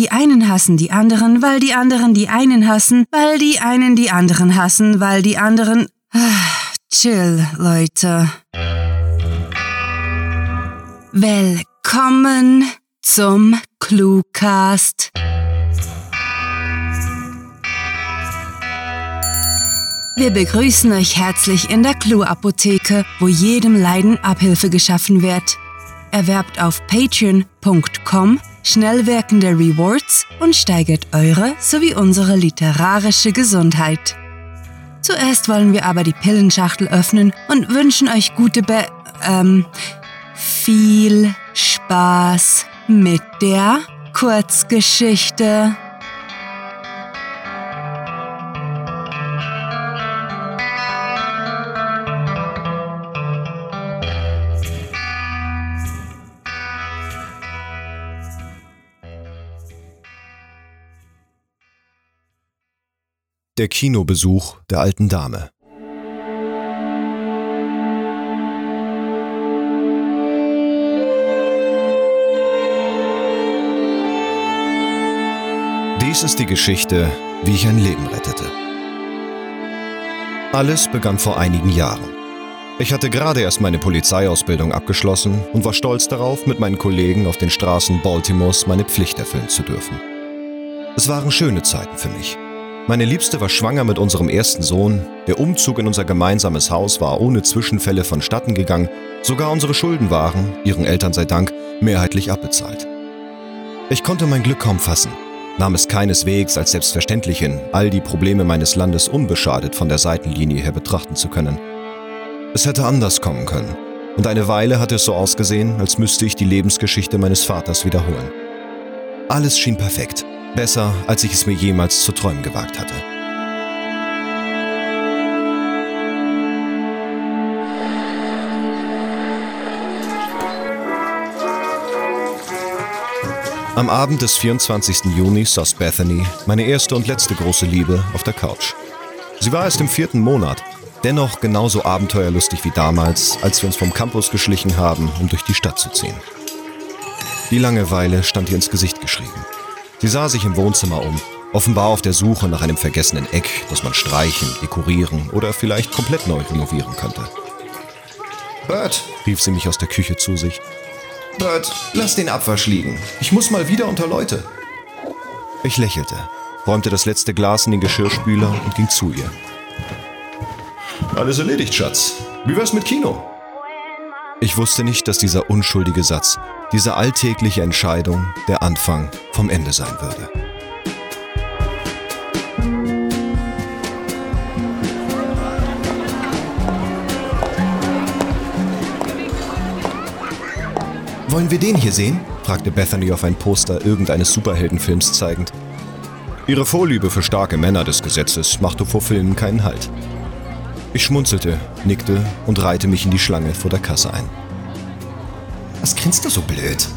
Die einen hassen die anderen, weil die anderen die einen hassen, weil die einen die anderen hassen, weil die anderen... Ah, chill, Leute. Willkommen zum Cluecast. Wir begrüßen euch herzlich in der Clue-Apotheke, wo jedem Leiden Abhilfe geschaffen wird. Erwerbt auf patreon.com schnell wirkende Rewards und steigert eure sowie unsere literarische Gesundheit. Zuerst wollen wir aber die Pillenschachtel öffnen und wünschen euch gute Be... ähm... viel Spaß mit der Kurzgeschichte. Der Kinobesuch der alten Dame. Dies ist die Geschichte, wie ich ein Leben rettete. Alles begann vor einigen Jahren. Ich hatte gerade erst meine Polizeiausbildung abgeschlossen und war stolz darauf, mit meinen Kollegen auf den Straßen Baltimores meine Pflicht erfüllen zu dürfen. Es waren schöne Zeiten für mich. Meine Liebste war schwanger mit unserem ersten Sohn, der Umzug in unser gemeinsames Haus war ohne Zwischenfälle vonstatten gegangen, sogar unsere Schulden waren, ihren Eltern sei Dank, mehrheitlich abbezahlt. Ich konnte mein Glück kaum fassen, nahm es keineswegs als selbstverständlich hin, all die Probleme meines Landes unbeschadet von der Seitenlinie her betrachten zu können. Es hätte anders kommen können, und eine Weile hatte es so ausgesehen, als müsste ich die Lebensgeschichte meines Vaters wiederholen. Alles schien perfekt, Besser, als ich es mir jemals zu träumen gewagt hatte. Am Abend des 24. Juni saß Bethany, meine erste und letzte große Liebe, auf der Couch. Sie war erst im vierten Monat, dennoch genauso abenteuerlustig wie damals, als wir uns vom Campus geschlichen haben, um durch die Stadt zu ziehen. Die Langeweile stand ihr ins Gesicht geschrieben. Sie sah sich im Wohnzimmer um, offenbar auf der Suche nach einem vergessenen Eck, das man streichen, dekorieren oder vielleicht komplett neu renovieren könnte. Bert, rief sie mich aus der Küche zu sich. Bert, lass den Abwasch liegen. Ich muss mal wieder unter Leute. Ich lächelte, räumte das letzte Glas in den Geschirrspüler und ging zu ihr. Alles erledigt, Schatz. Wie wär's mit Kino? Ich wusste nicht, dass dieser unschuldige Satz, diese alltägliche Entscheidung der Anfang vom Ende sein würde. Wollen wir den hier sehen? fragte Bethany auf ein Poster irgendeines Superheldenfilms zeigend. Ihre Vorliebe für starke Männer des Gesetzes machte vor Filmen keinen Halt. Ich schmunzelte, nickte und reihte mich in die Schlange vor der Kasse ein. Was grinst du so blöd?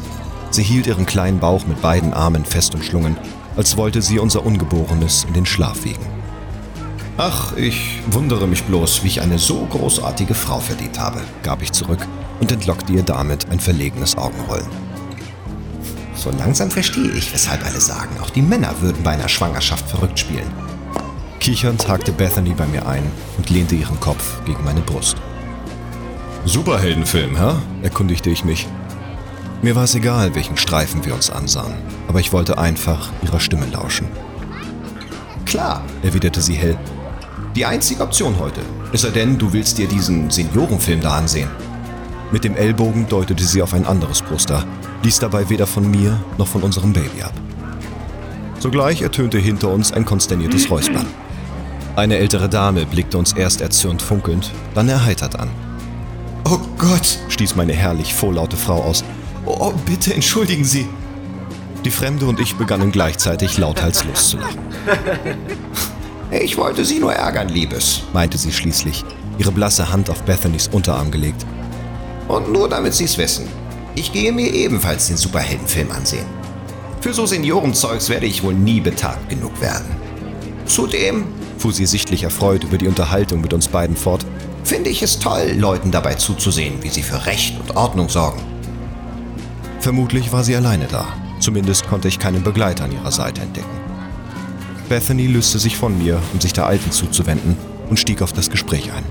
Sie hielt ihren kleinen Bauch mit beiden Armen fest umschlungen, als wollte sie unser Ungeborenes in den Schlaf wiegen. Ach, ich wundere mich bloß, wie ich eine so großartige Frau verdient habe, gab ich zurück und entlockte ihr damit ein verlegenes Augenrollen. So langsam verstehe ich, weshalb alle sagen, auch die Männer würden bei einer Schwangerschaft verrückt spielen. Kichernd hakte Bethany bei mir ein und lehnte ihren Kopf gegen meine Brust. Superheldenfilm, hä? erkundigte ich mich. Mir war es egal, welchen Streifen wir uns ansahen, aber ich wollte einfach ihrer Stimme lauschen. Klar, erwiderte sie hell. Die einzige Option heute. Es sei denn, du willst dir diesen Seniorenfilm da ansehen. Mit dem Ellbogen deutete sie auf ein anderes Poster, ließ dabei weder von mir noch von unserem Baby ab. Sogleich ertönte hinter uns ein konsterniertes Räuspern. Eine ältere Dame blickte uns erst erzürnt funkelnd, dann erheitert an. Oh Gott, stieß meine herrlich vorlaute Frau aus. Oh, bitte entschuldigen Sie. Die Fremde und ich begannen gleichzeitig lauthals loszulachen. Ich wollte Sie nur ärgern, Liebes, meinte sie schließlich, ihre blasse Hand auf Bethanys Unterarm gelegt. Und nur damit Sie es wissen, ich gehe mir ebenfalls den Superheldenfilm ansehen. Für so Seniorenzeugs werde ich wohl nie betagt genug werden. Zudem fuhr sie sichtlich erfreut über die Unterhaltung mit uns beiden fort, finde ich es toll, Leuten dabei zuzusehen, wie sie für Recht und Ordnung sorgen. Vermutlich war sie alleine da, Zumindest konnte ich keinen Begleiter an ihrer Seite entdecken. Bethany löste sich von mir, um sich der Alten zuzuwenden, und stieg auf das Gespräch ein.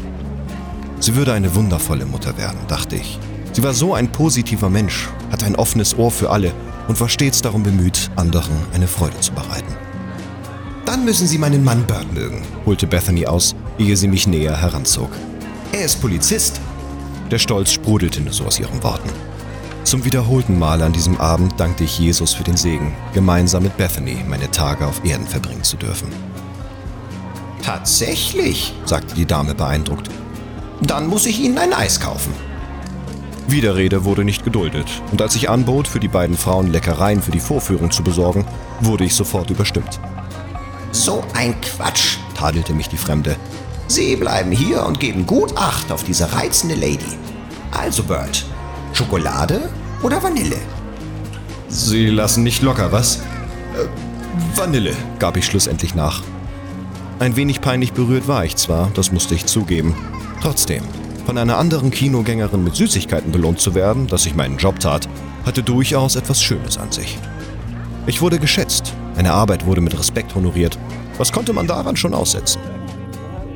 Sie würde eine wundervolle Mutter werden, dachte ich. Sie war so ein positiver Mensch, hatte ein offenes Ohr für alle und war stets darum bemüht, anderen eine Freude zu bereiten. Dann müssen Sie meinen Mann Bird mögen, holte Bethany aus, ehe sie mich näher heranzog. Er ist Polizist. Der Stolz sprudelte nur so aus ihren Worten. Zum wiederholten Mal an diesem Abend dankte ich Jesus für den Segen, gemeinsam mit Bethany meine Tage auf Erden verbringen zu dürfen. Tatsächlich, sagte die Dame beeindruckt. Dann muss ich Ihnen ein Eis kaufen. Widerrede wurde nicht geduldet, und als ich anbot, für die beiden Frauen Leckereien für die Vorführung zu besorgen, wurde ich sofort überstimmt. So ein Quatsch, tadelte mich die Fremde. Sie bleiben hier und geben gut Acht auf diese reizende Lady. Also, Bert, Schokolade oder Vanille? Sie lassen nicht locker, was? Äh, Vanille, gab ich schlussendlich nach. Ein wenig peinlich berührt war ich zwar, das musste ich zugeben. Trotzdem, von einer anderen Kinogängerin mit Süßigkeiten belohnt zu werden, dass ich meinen Job tat, hatte durchaus etwas Schönes an sich. Ich wurde geschätzt, meine Arbeit wurde mit Respekt honoriert. Was konnte man daran schon aussetzen?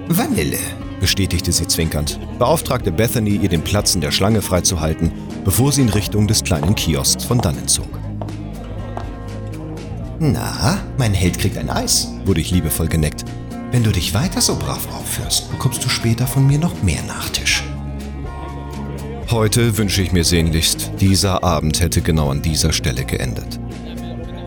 Vanille, bestätigte sie zwinkernd, beauftragte Bethany, ihr den Platz in der Schlange freizuhalten, bevor sie in Richtung des kleinen Kiosks von dannen zog. Na, mein Held kriegt ein Eis, wurde ich liebevoll geneckt. Wenn du dich weiter so brav aufführst, bekommst du später von mir noch mehr Nachtisch. Heute wünsche ich mir sehnlichst, dieser Abend hätte genau an dieser Stelle geendet.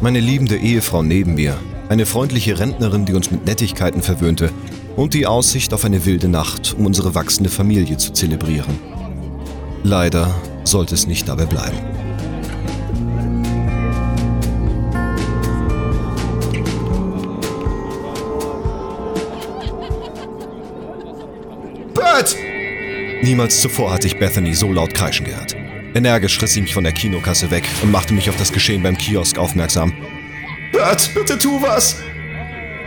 Meine liebende Ehefrau neben mir, eine freundliche Rentnerin, die uns mit Nettigkeiten verwöhnte, und die Aussicht auf eine wilde Nacht, um unsere wachsende Familie zu zelebrieren. Leider sollte es nicht dabei bleiben. Niemals zuvor hatte ich Bethany so laut kreischen gehört. Energisch riss sie mich von der Kinokasse weg und machte mich auf das Geschehen beim Kiosk aufmerksam. Bert, bitte tu was!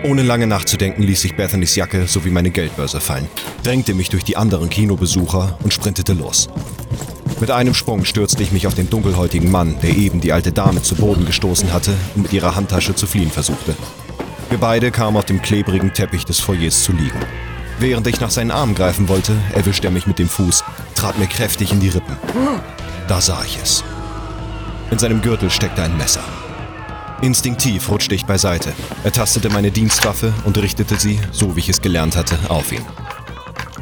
Ohne lange nachzudenken ließ ich Bethanys Jacke sowie meine Geldbörse fallen, drängte mich durch die anderen Kinobesucher und sprintete los. Mit einem Sprung stürzte ich mich auf den dunkelhäutigen Mann, der eben die alte Dame zu Boden gestoßen hatte und mit ihrer Handtasche zu fliehen versuchte. Wir beide kamen auf dem klebrigen Teppich des Foyers zu liegen. Während ich nach seinen Armen greifen wollte, erwischte er mich mit dem Fuß, trat mir kräftig in die Rippen. Da sah ich es. In seinem Gürtel steckte ein Messer. Instinktiv rutschte ich beiseite. Er tastete meine Dienstwaffe und richtete sie, so wie ich es gelernt hatte, auf ihn.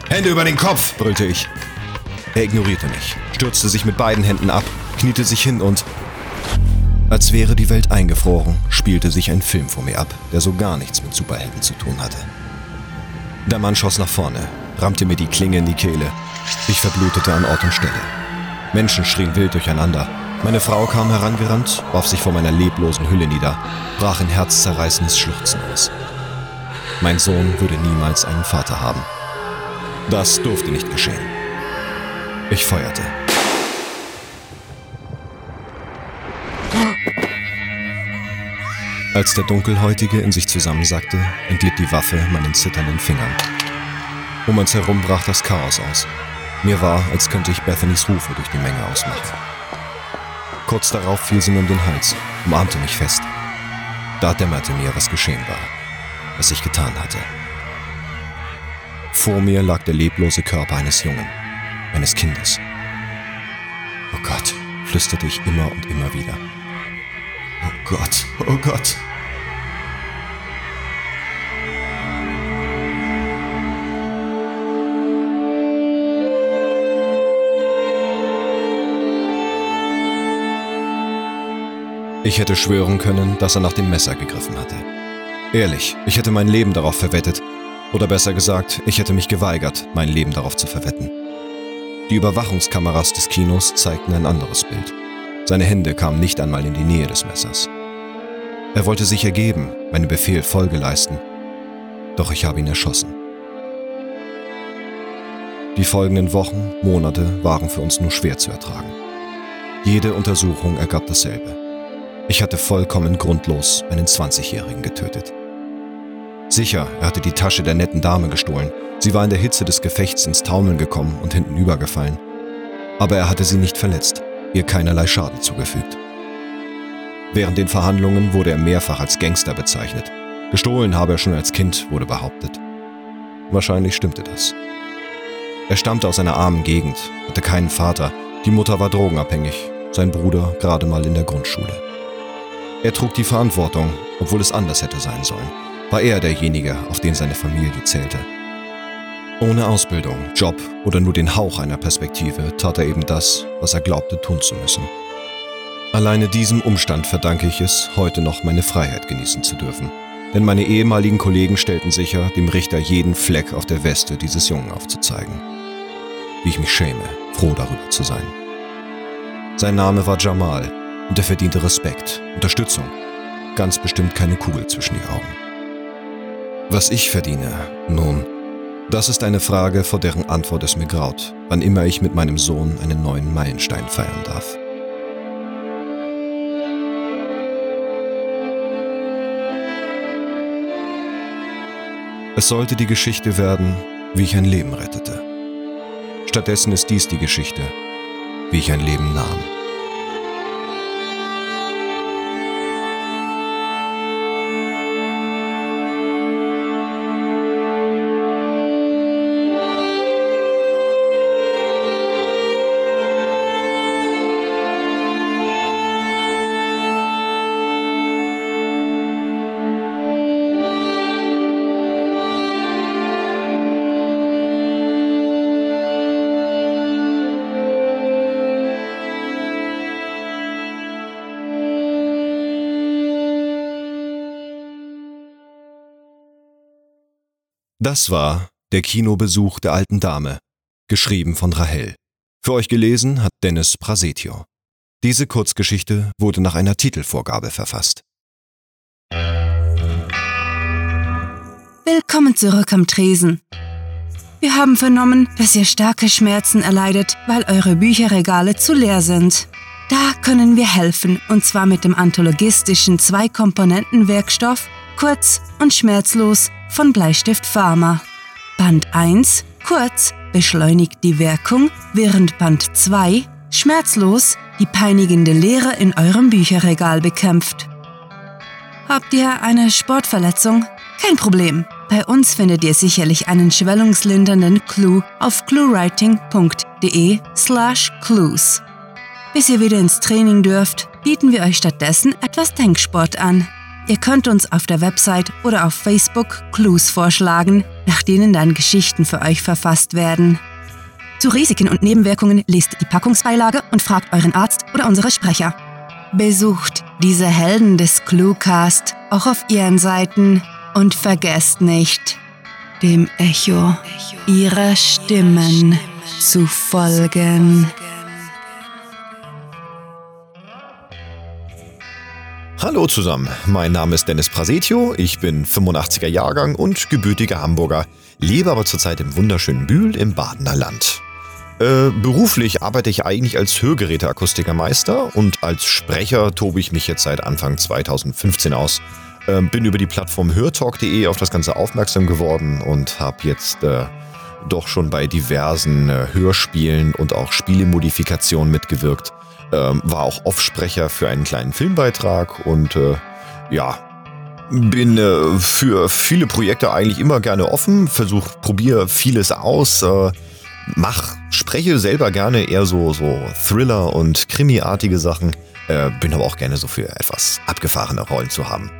Hände über den Kopf, brüllte ich. Er ignorierte mich, stürzte sich mit beiden Händen ab, kniete sich hin und... Als wäre die Welt eingefroren, spielte sich ein Film vor mir ab, der so gar nichts mit Superhelden zu tun hatte. Der Mann schoss nach vorne, rammte mir die Klinge in die Kehle. Ich verblutete an Ort und Stelle. Menschen schrien wild durcheinander, meine Frau kam herangerannt, warf sich vor meiner leblosen Hülle nieder, brach in herzzerreißendes Schluchzen aus. Mein Sohn würde niemals einen Vater haben. Das durfte nicht geschehen. Ich feuerte. Als der Dunkelhäutige in sich zusammensackte, entglitt die Waffe meinen zitternden Fingern. Um uns herum brach das Chaos aus. Mir war, als könnte ich Bethanys Rufe durch die Menge ausmachen. Kurz darauf fiel sie mir um den Hals, umarmte mich fest. Da dämmerte mir, was geschehen war, was ich getan hatte. Vor mir lag der leblose Körper eines Jungen, eines Kindes. Oh Gott, flüsterte ich immer und immer wieder. Oh Gott, oh Gott. Ich hätte schwören können, dass er nach dem Messer gegriffen hatte. Ehrlich, ich hätte mein Leben darauf verwettet. Oder besser gesagt, ich hätte mich geweigert, mein Leben darauf zu verwetten. Die Überwachungskameras des Kinos zeigten ein anderes Bild. Seine Hände kamen nicht einmal in die Nähe des Messers. Er wollte sich ergeben, meinem Befehl Folge leisten. Doch ich habe ihn erschossen. Die folgenden Wochen, Monate waren für uns nur schwer zu ertragen. Jede Untersuchung ergab dasselbe. Ich hatte vollkommen grundlos einen 20-Jährigen getötet. Sicher, er hatte die Tasche der netten Dame gestohlen. Sie war in der Hitze des Gefechts ins Taumeln gekommen und hinten übergefallen. Aber er hatte sie nicht verletzt, ihr keinerlei Schaden zugefügt. Während den Verhandlungen wurde er mehrfach als Gangster bezeichnet. Gestohlen habe er schon als Kind, wurde behauptet. Wahrscheinlich stimmte das. Er stammte aus einer armen Gegend, hatte keinen Vater, die Mutter war drogenabhängig, sein Bruder gerade mal in der Grundschule. Er trug die Verantwortung, obwohl es anders hätte sein sollen. War er derjenige, auf den seine Familie zählte. Ohne Ausbildung, Job oder nur den Hauch einer Perspektive tat er eben das, was er glaubte tun zu müssen. Alleine diesem Umstand verdanke ich es, heute noch meine Freiheit genießen zu dürfen. Denn meine ehemaligen Kollegen stellten sicher, dem Richter jeden Fleck auf der Weste dieses Jungen aufzuzeigen. Wie ich mich schäme, froh darüber zu sein. Sein Name war Jamal und er verdiente Respekt, Unterstützung, ganz bestimmt keine Kugel zwischen die Augen. Was ich verdiene, nun, das ist eine Frage, vor deren Antwort es mir graut, wann immer ich mit meinem Sohn einen neuen Meilenstein feiern darf. Es sollte die Geschichte werden, wie ich ein Leben rettete. Stattdessen ist dies die Geschichte, wie ich ein Leben nahm. Das war der Kinobesuch der alten Dame, geschrieben von Rahel. Für euch gelesen hat Dennis Prasetio. Diese Kurzgeschichte wurde nach einer Titelvorgabe verfasst. Willkommen zurück am Tresen. Wir haben vernommen, dass ihr starke Schmerzen erleidet, weil eure Bücherregale zu leer sind. Da können wir helfen, und zwar mit dem anthologistischen Zwei-Komponenten-Werkstoff Kurz und schmerzlos von Bleistift Pharma. Band 1, kurz, beschleunigt die Wirkung, während Band 2, schmerzlos, die peinigende Leere in eurem Bücherregal bekämpft. Habt ihr eine Sportverletzung? Kein Problem. Bei uns findet ihr sicherlich einen schwellungslindernden Clue auf cluewriting.de slash clues. Bis ihr wieder ins Training dürft, bieten wir euch stattdessen etwas Denksport an. Ihr könnt uns auf der Website oder auf Facebook Clues vorschlagen, nach denen dann Geschichten für euch verfasst werden. Zu Risiken und Nebenwirkungen lest die Packungsbeilage und fragt euren Arzt oder unsere Sprecher. Besucht diese Helden des Cluecast auch auf ihren Seiten und vergesst nicht, dem Echo ihrer Stimmen zu folgen. Hallo zusammen, mein Name ist Dennis Prasetio, ich bin 85er Jahrgang und gebürtiger Hamburger, lebe aber zurzeit im wunderschönen Bühl im Badener Land. Äh, beruflich arbeite ich eigentlich als Hörgeräteakustikermeister und als Sprecher tobe ich mich jetzt seit Anfang 2015 aus. Äh, bin über die Plattform hörtalk.de auf das Ganze aufmerksam geworden und habe jetzt äh, doch schon bei diversen äh, Hörspielen und auch Spielemodifikationen mitgewirkt ähm, war auch Offsprecher für einen kleinen Filmbeitrag und äh, ja, bin äh, für viele Projekte eigentlich immer gerne offen, versuche, probiere vieles aus, äh, mach, spreche selber gerne eher so, so Thriller- und Krimi-artige Sachen, äh, bin aber auch gerne so für etwas abgefahrene Rollen zu haben.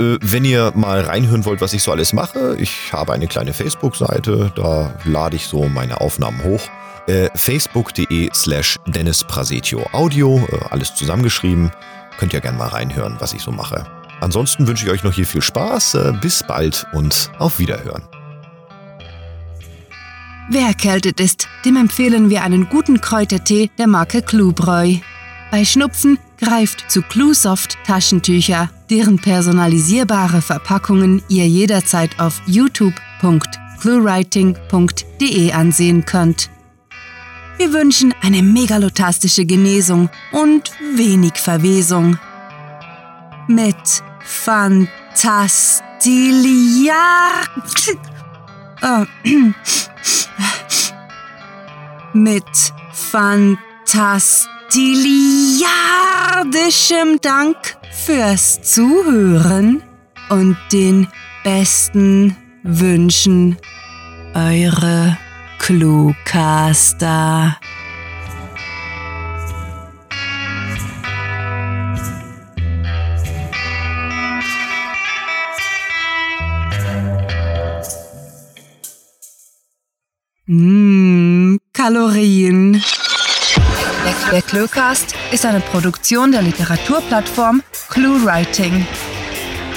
Äh, wenn ihr mal reinhören wollt, was ich so alles mache, ich habe eine kleine Facebook-Seite, da lade ich so meine Aufnahmen hoch. Äh, Facebook.de slash Dennis Prasetio Audio, äh, alles zusammengeschrieben. Könnt ihr gerne mal reinhören, was ich so mache. Ansonsten wünsche ich euch noch hier viel Spaß, äh, bis bald und auf Wiederhören. Wer erkältet ist, dem empfehlen wir einen guten Kräutertee der Marke Clubräu. Bei Schnupfen greift zu Cluesoft Taschentücher, deren personalisierbare Verpackungen ihr jederzeit auf youtube.cluewriting.de ansehen könnt. Wir wünschen eine megalotastische Genesung und wenig Verwesung. Mit Fantastilia. Mit fantastiliardischem Dank fürs Zuhören und den besten Wünschen. Eure Cluecaster. Mmh, Kalorien. Der Cluecast ist eine Produktion der Literaturplattform ClueWriting.